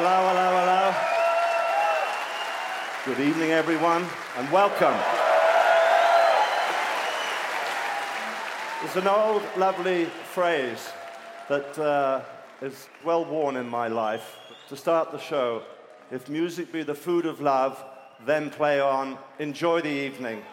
Hello, hello, hello. Good evening, everyone, and welcome. It's an old, lovely phrase that uh, is well worn in my life to start the show. If music be the food of love, then play on. Enjoy the evening.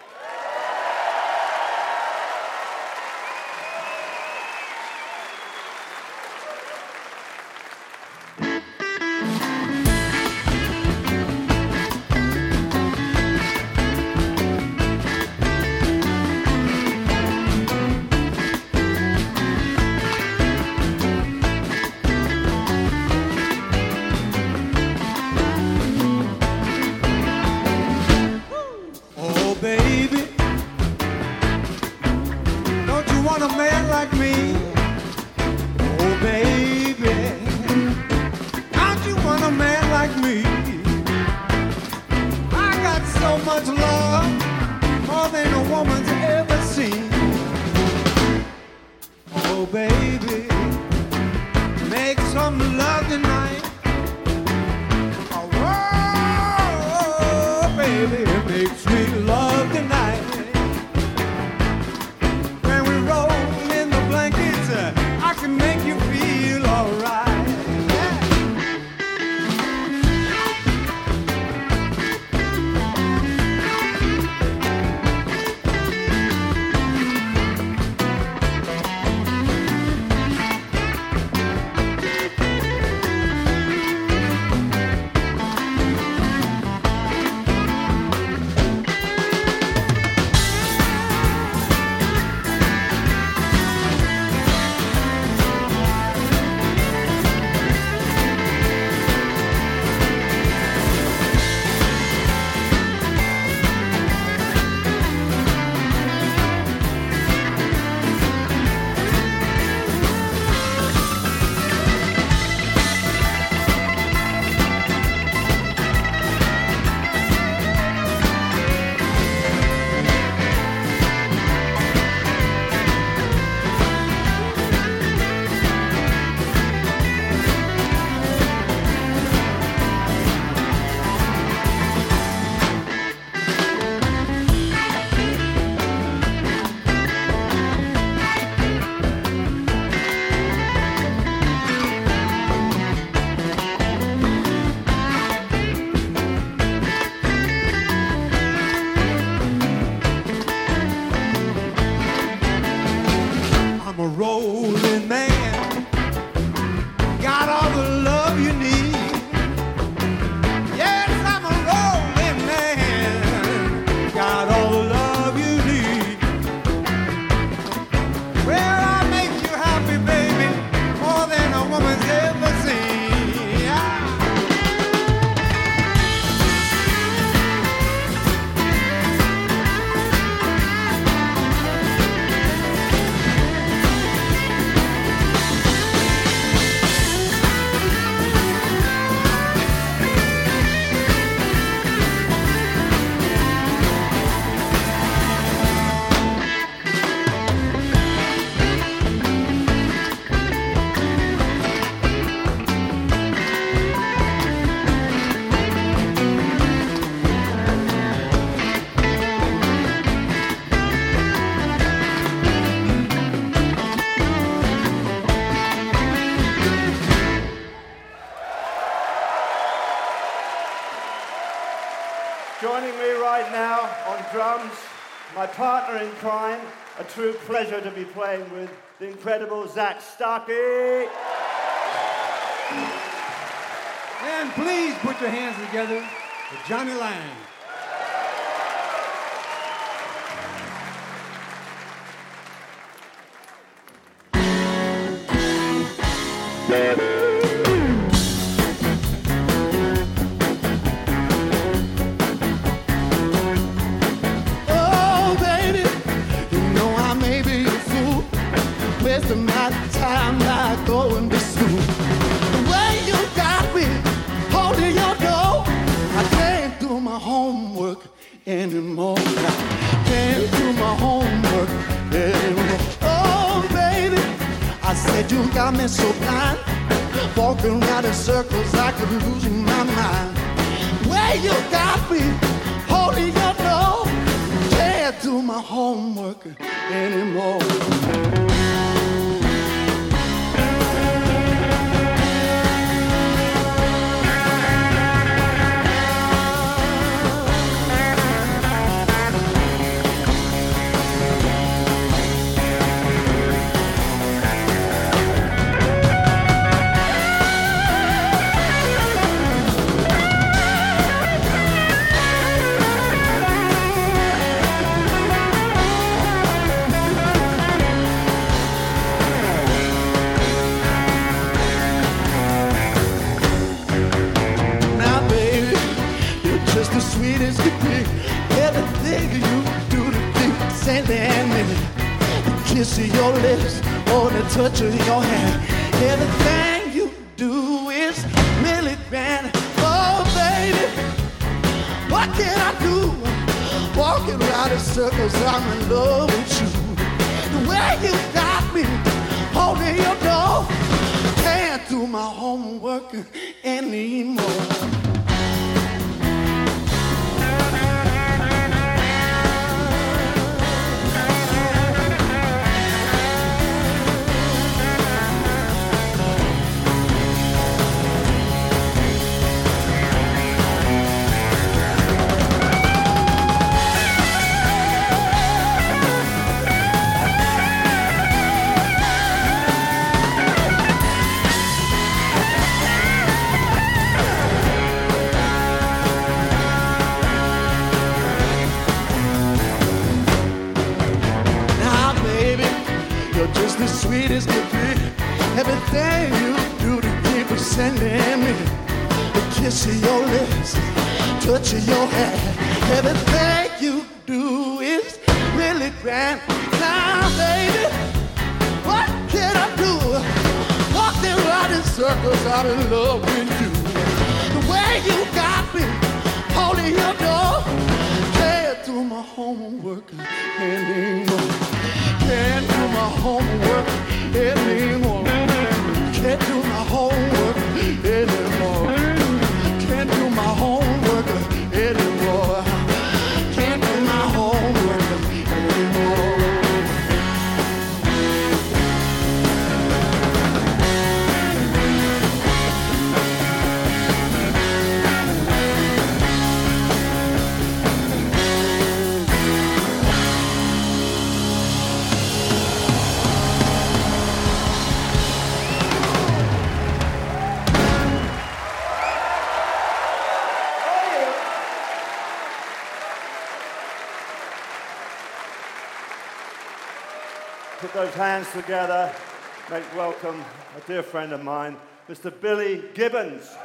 true pleasure to be playing with the incredible Zak Starkey. And please put your hands together for Jonny Lang. anymore. 可只引，要。do my homework anymore. Can't do my homework anymore. Can't do my homework. hands together. Make welcome a dear friend of mine, Mr. Billy Gibbons.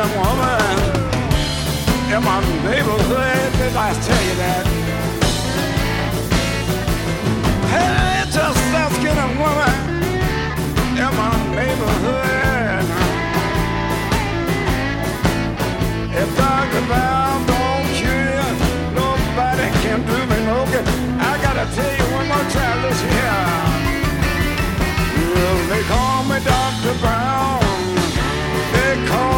Of woman in my neighborhood. Did I tell you that? Hey, it's a of woman in my neighborhood. If Dr. Brown don't cure nobody can do me no good. I gotta tell you one more time, listen here. Well, they call me Dr. Brown. They call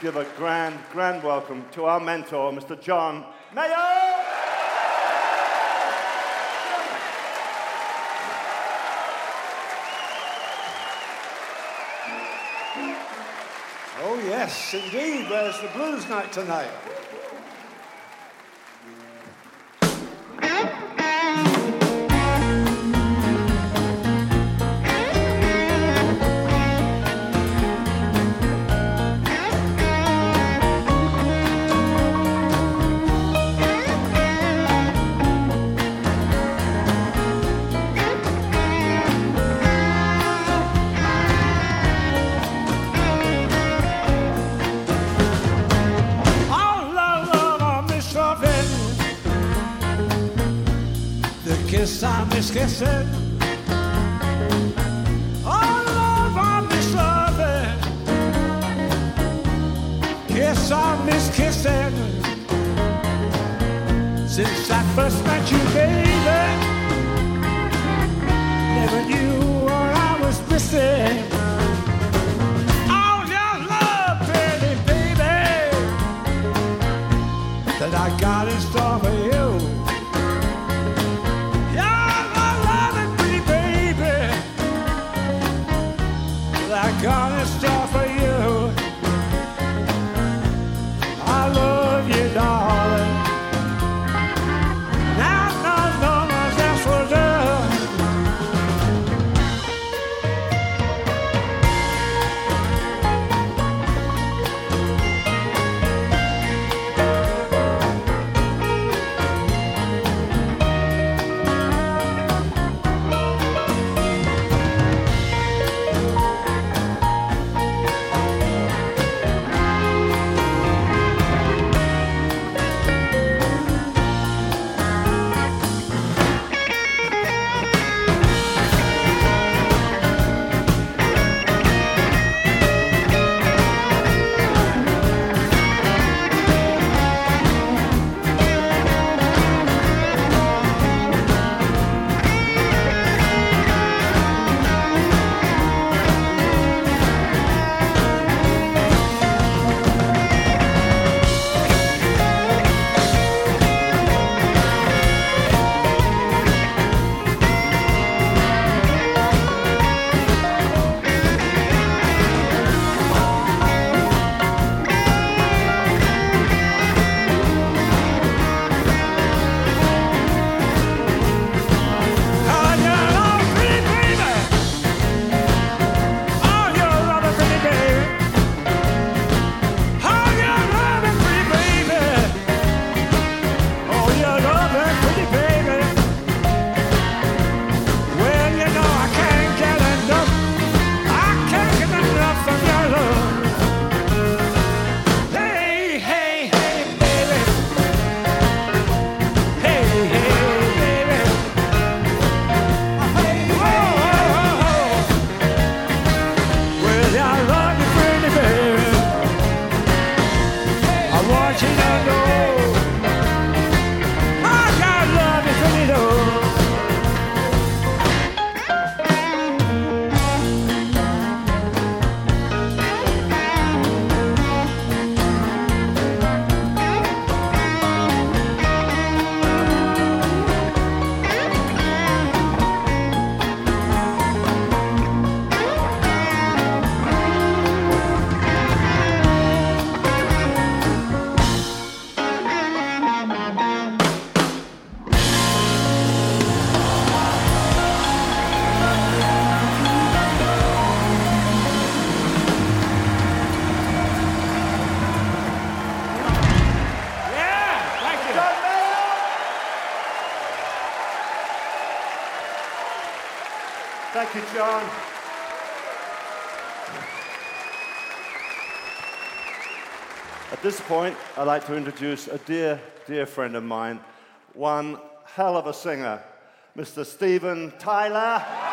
give a grand, grand welcome to our mentor, Mr. John Mayer. Oh, yes, indeed. There's the blues night tonight. point, I'd like to introduce a dear, dear friend of mine, one hell of a singer, Mr. Steven Tyler.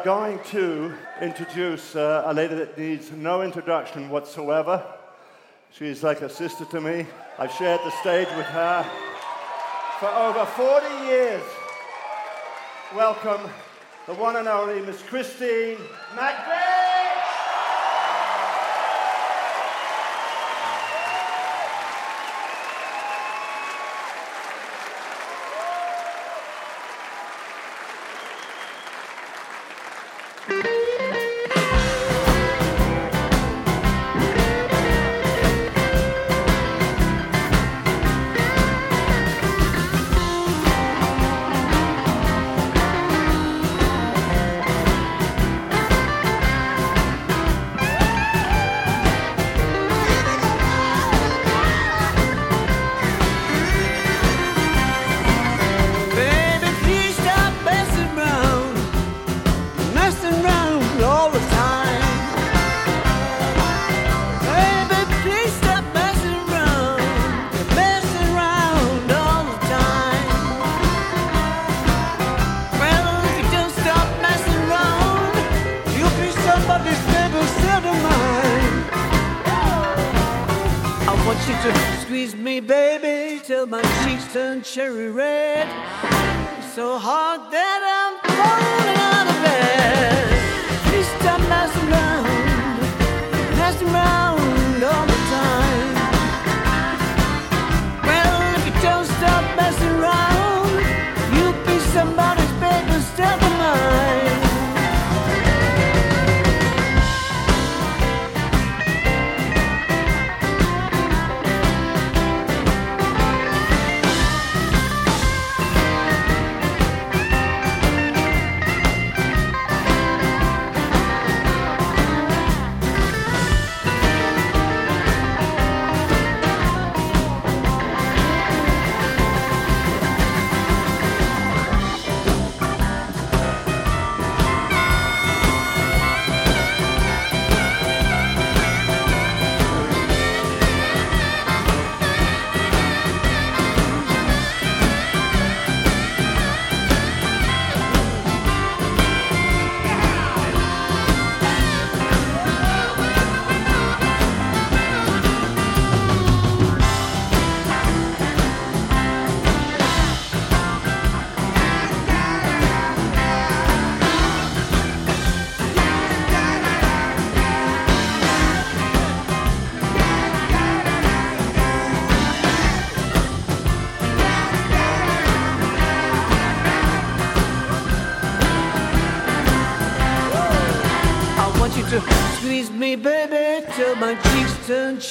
are going to introduce uh, a lady that needs no introduction whatsoever. She's like a sister to me. I've shared the stage with her for over 40 years. Welcome the one and only Miss Christine McVie.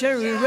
Sure.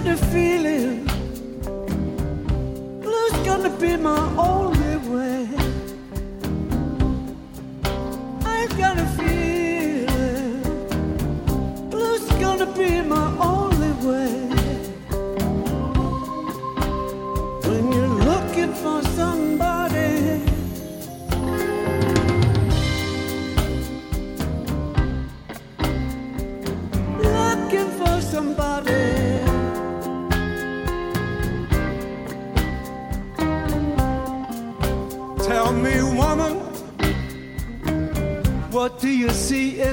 got the feeling love's gonna be my own.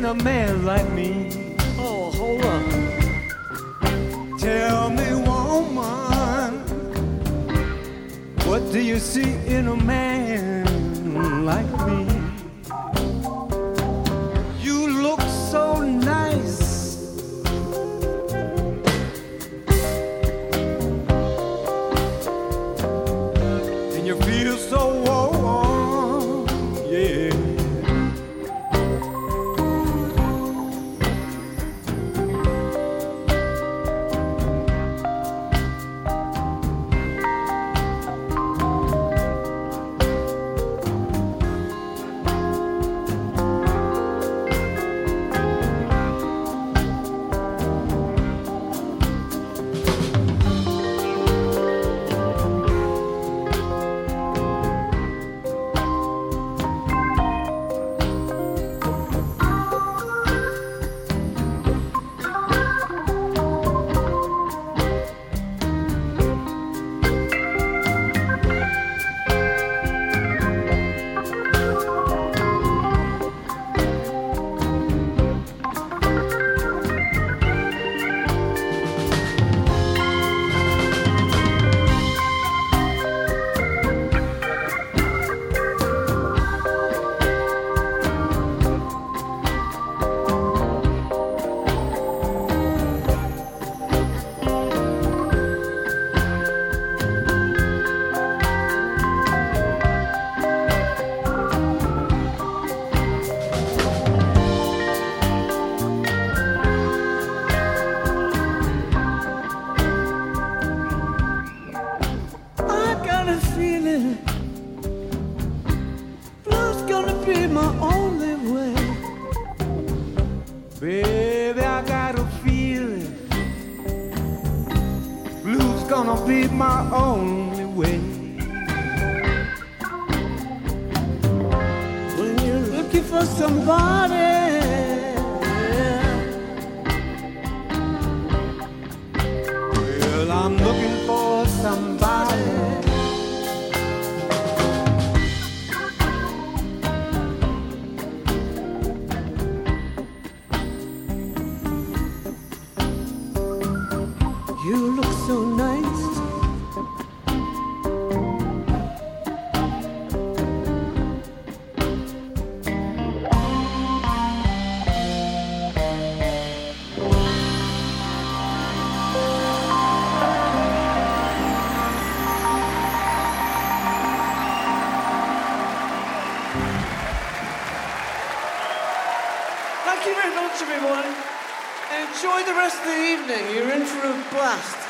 A man like evening. You're in for a blast.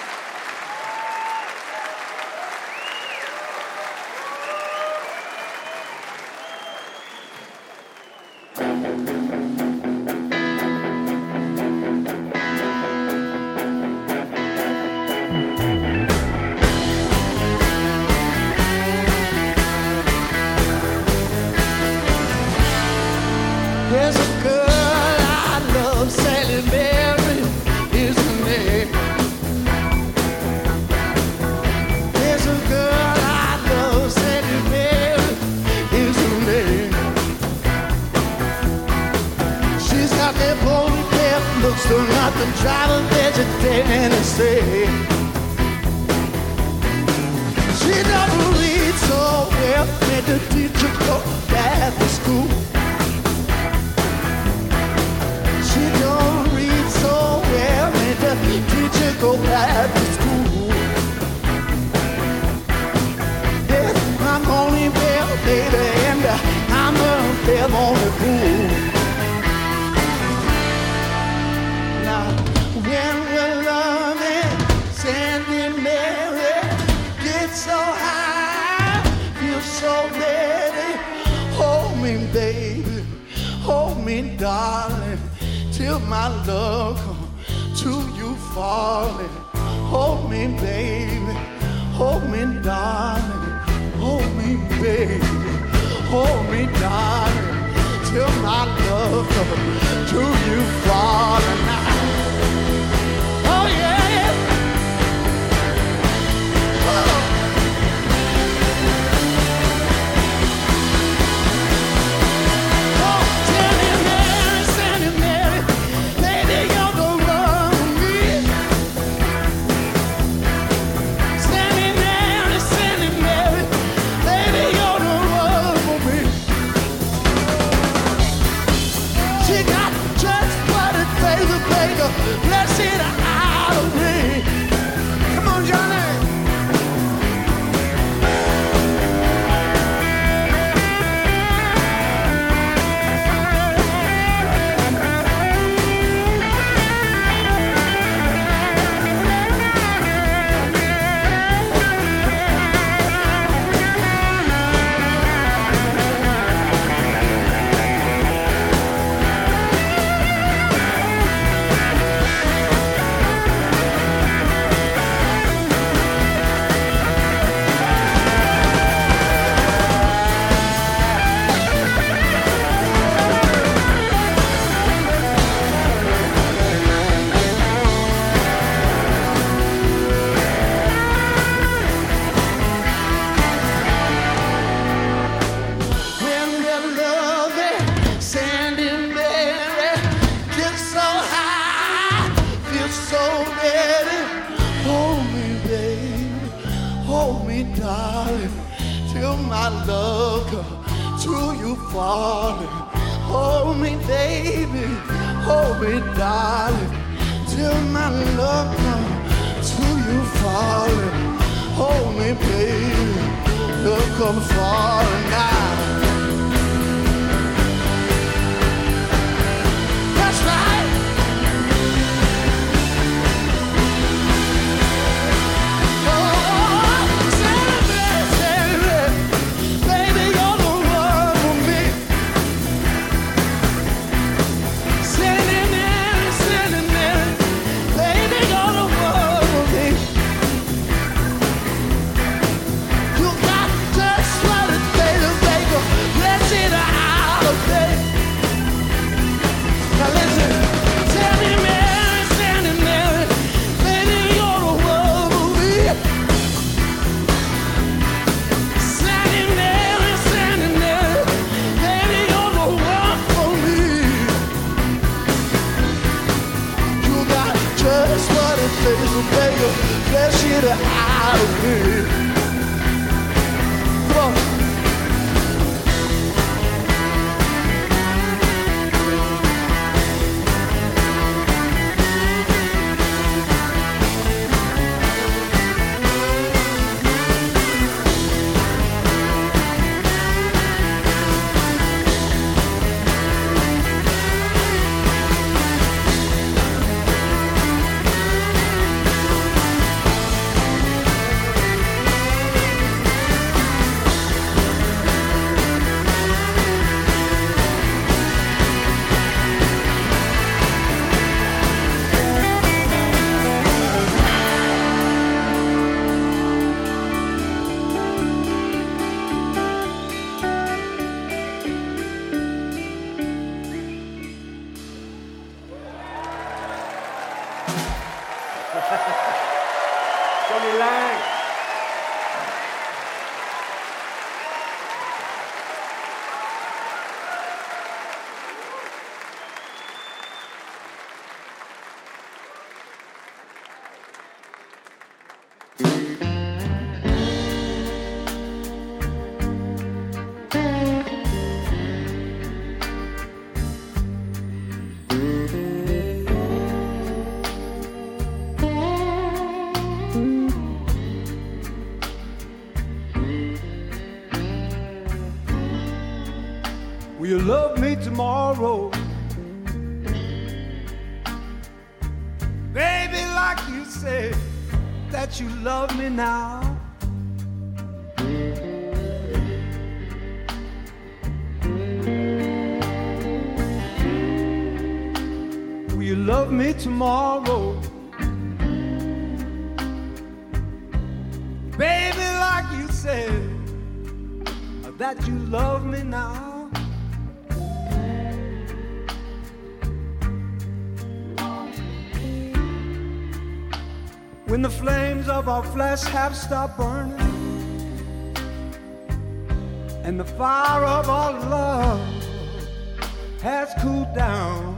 tomorrow. Baby, like you said, that you love me now. fires have stopped burning, and the fire of our love has cooled down.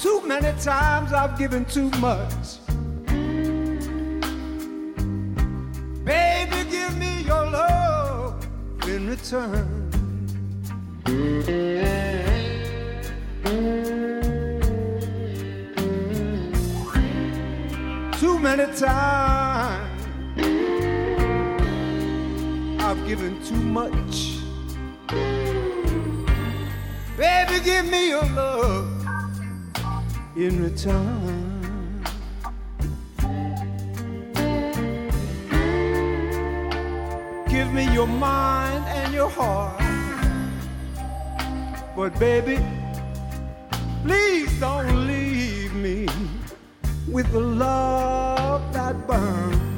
Too many times I've given too much. Baby, give me your love in return. Give me your love in return. Give me your mind and your heart. But baby, please don't leave me with the love that burns.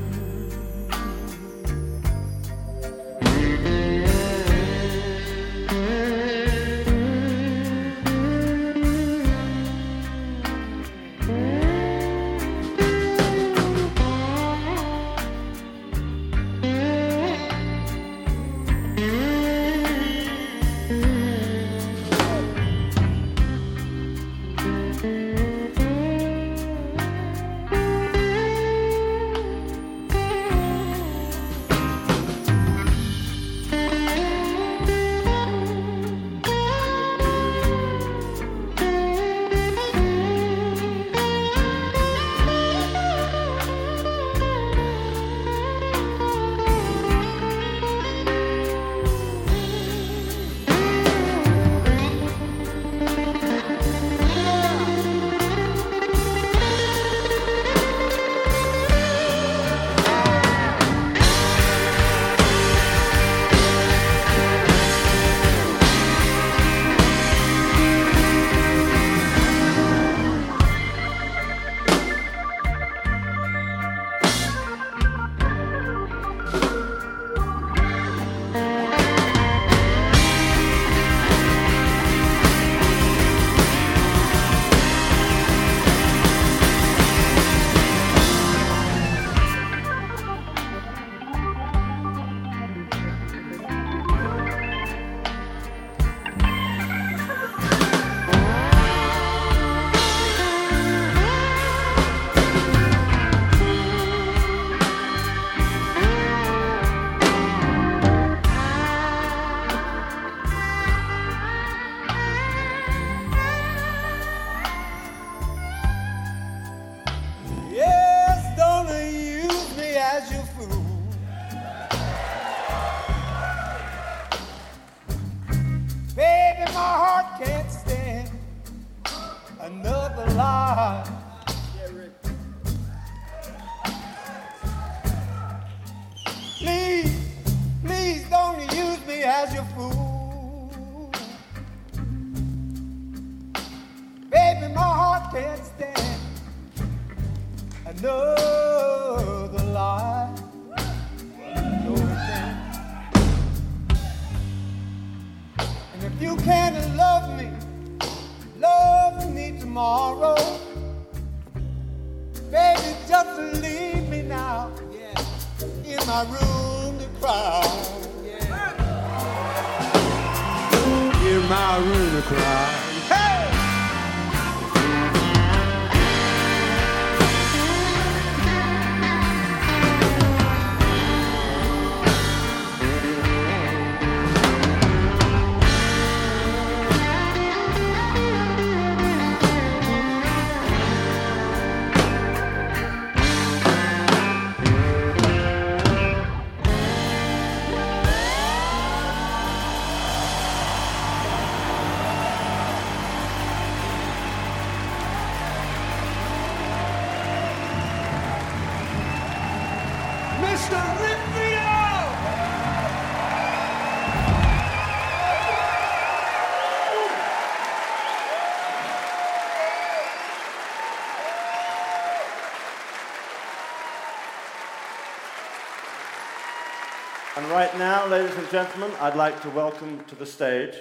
And right now, ladies and gentlemen, I'd like to welcome to the stage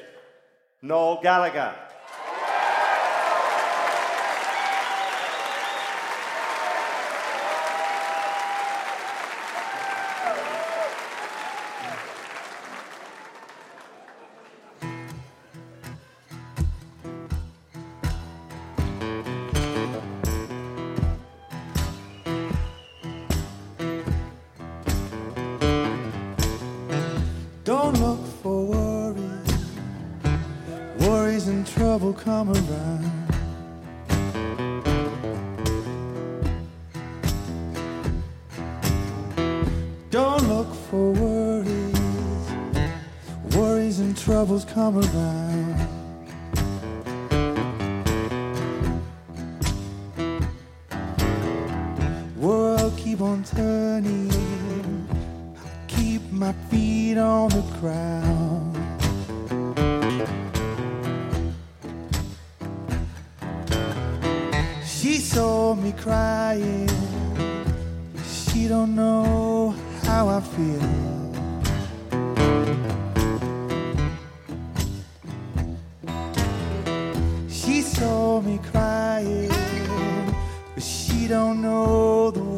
Noel Gallagher.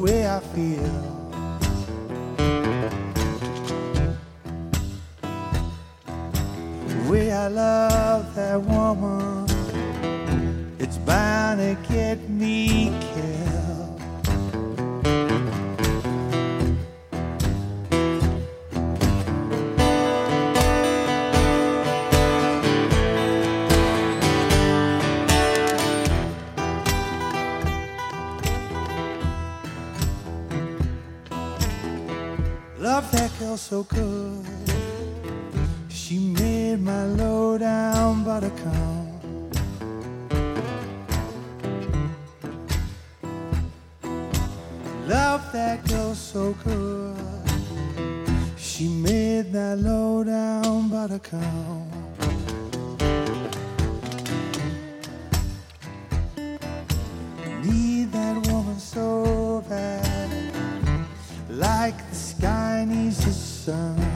Way I feel. The way I love that woman, it's bound to get me Love so good. She made my low down buttercup. Love that girl so good. She made that low down buttercup. Need that woman so bad like sky needs the sun.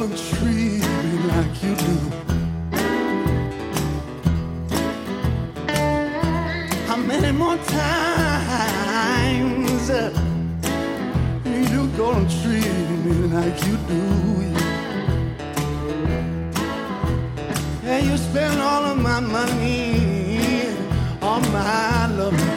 You treat me like you do? How many more times you gonna treat me like you do? Yeah, you spend all of my money on my love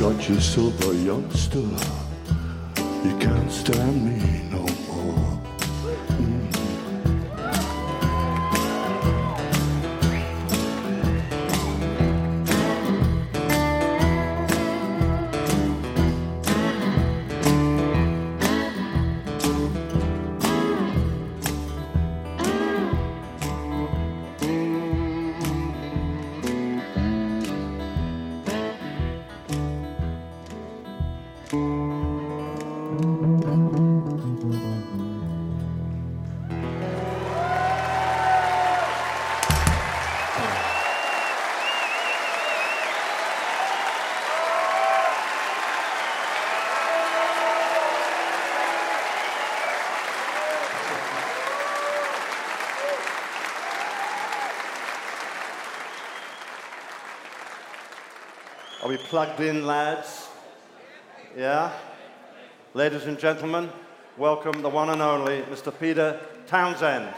got yourself a youngster. You can't stand me no more. Plugged in, lads? Yeah? Ladies and gentlemen, welcome the one and only Mr. Peter Townshend.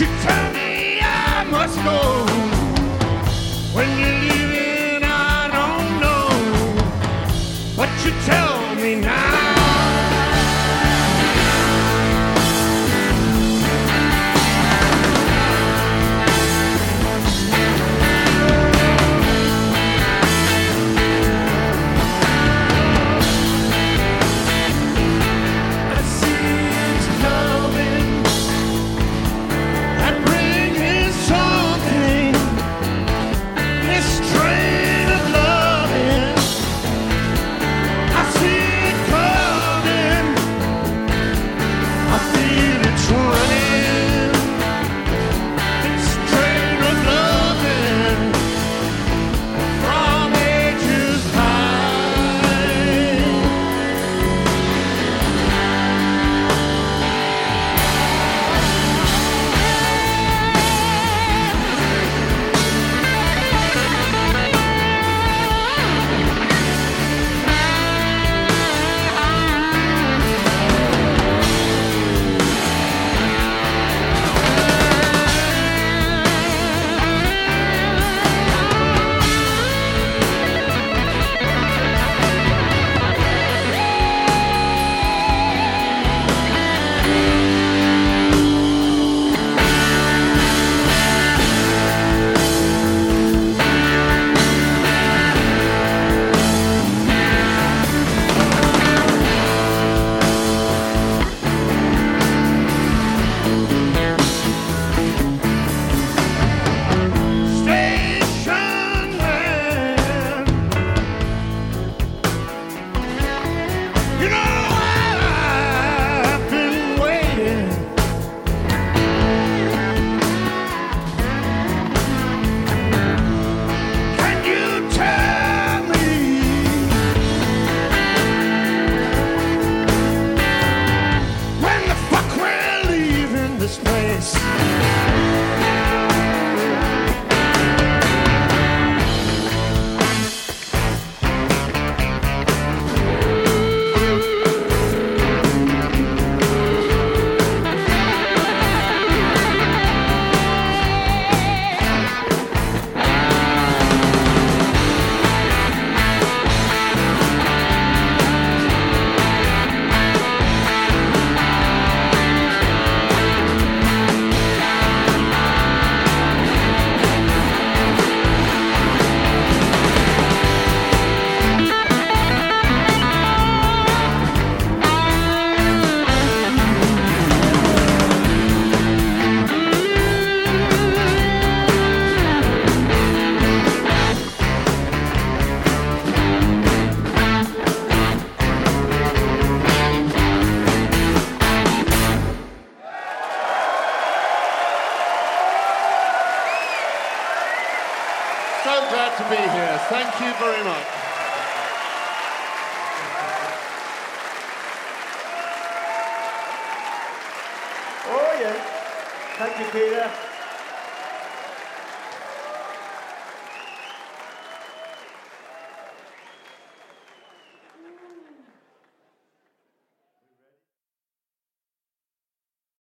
You tell me I must go. When you're leaving, I don't know. But you tell me now.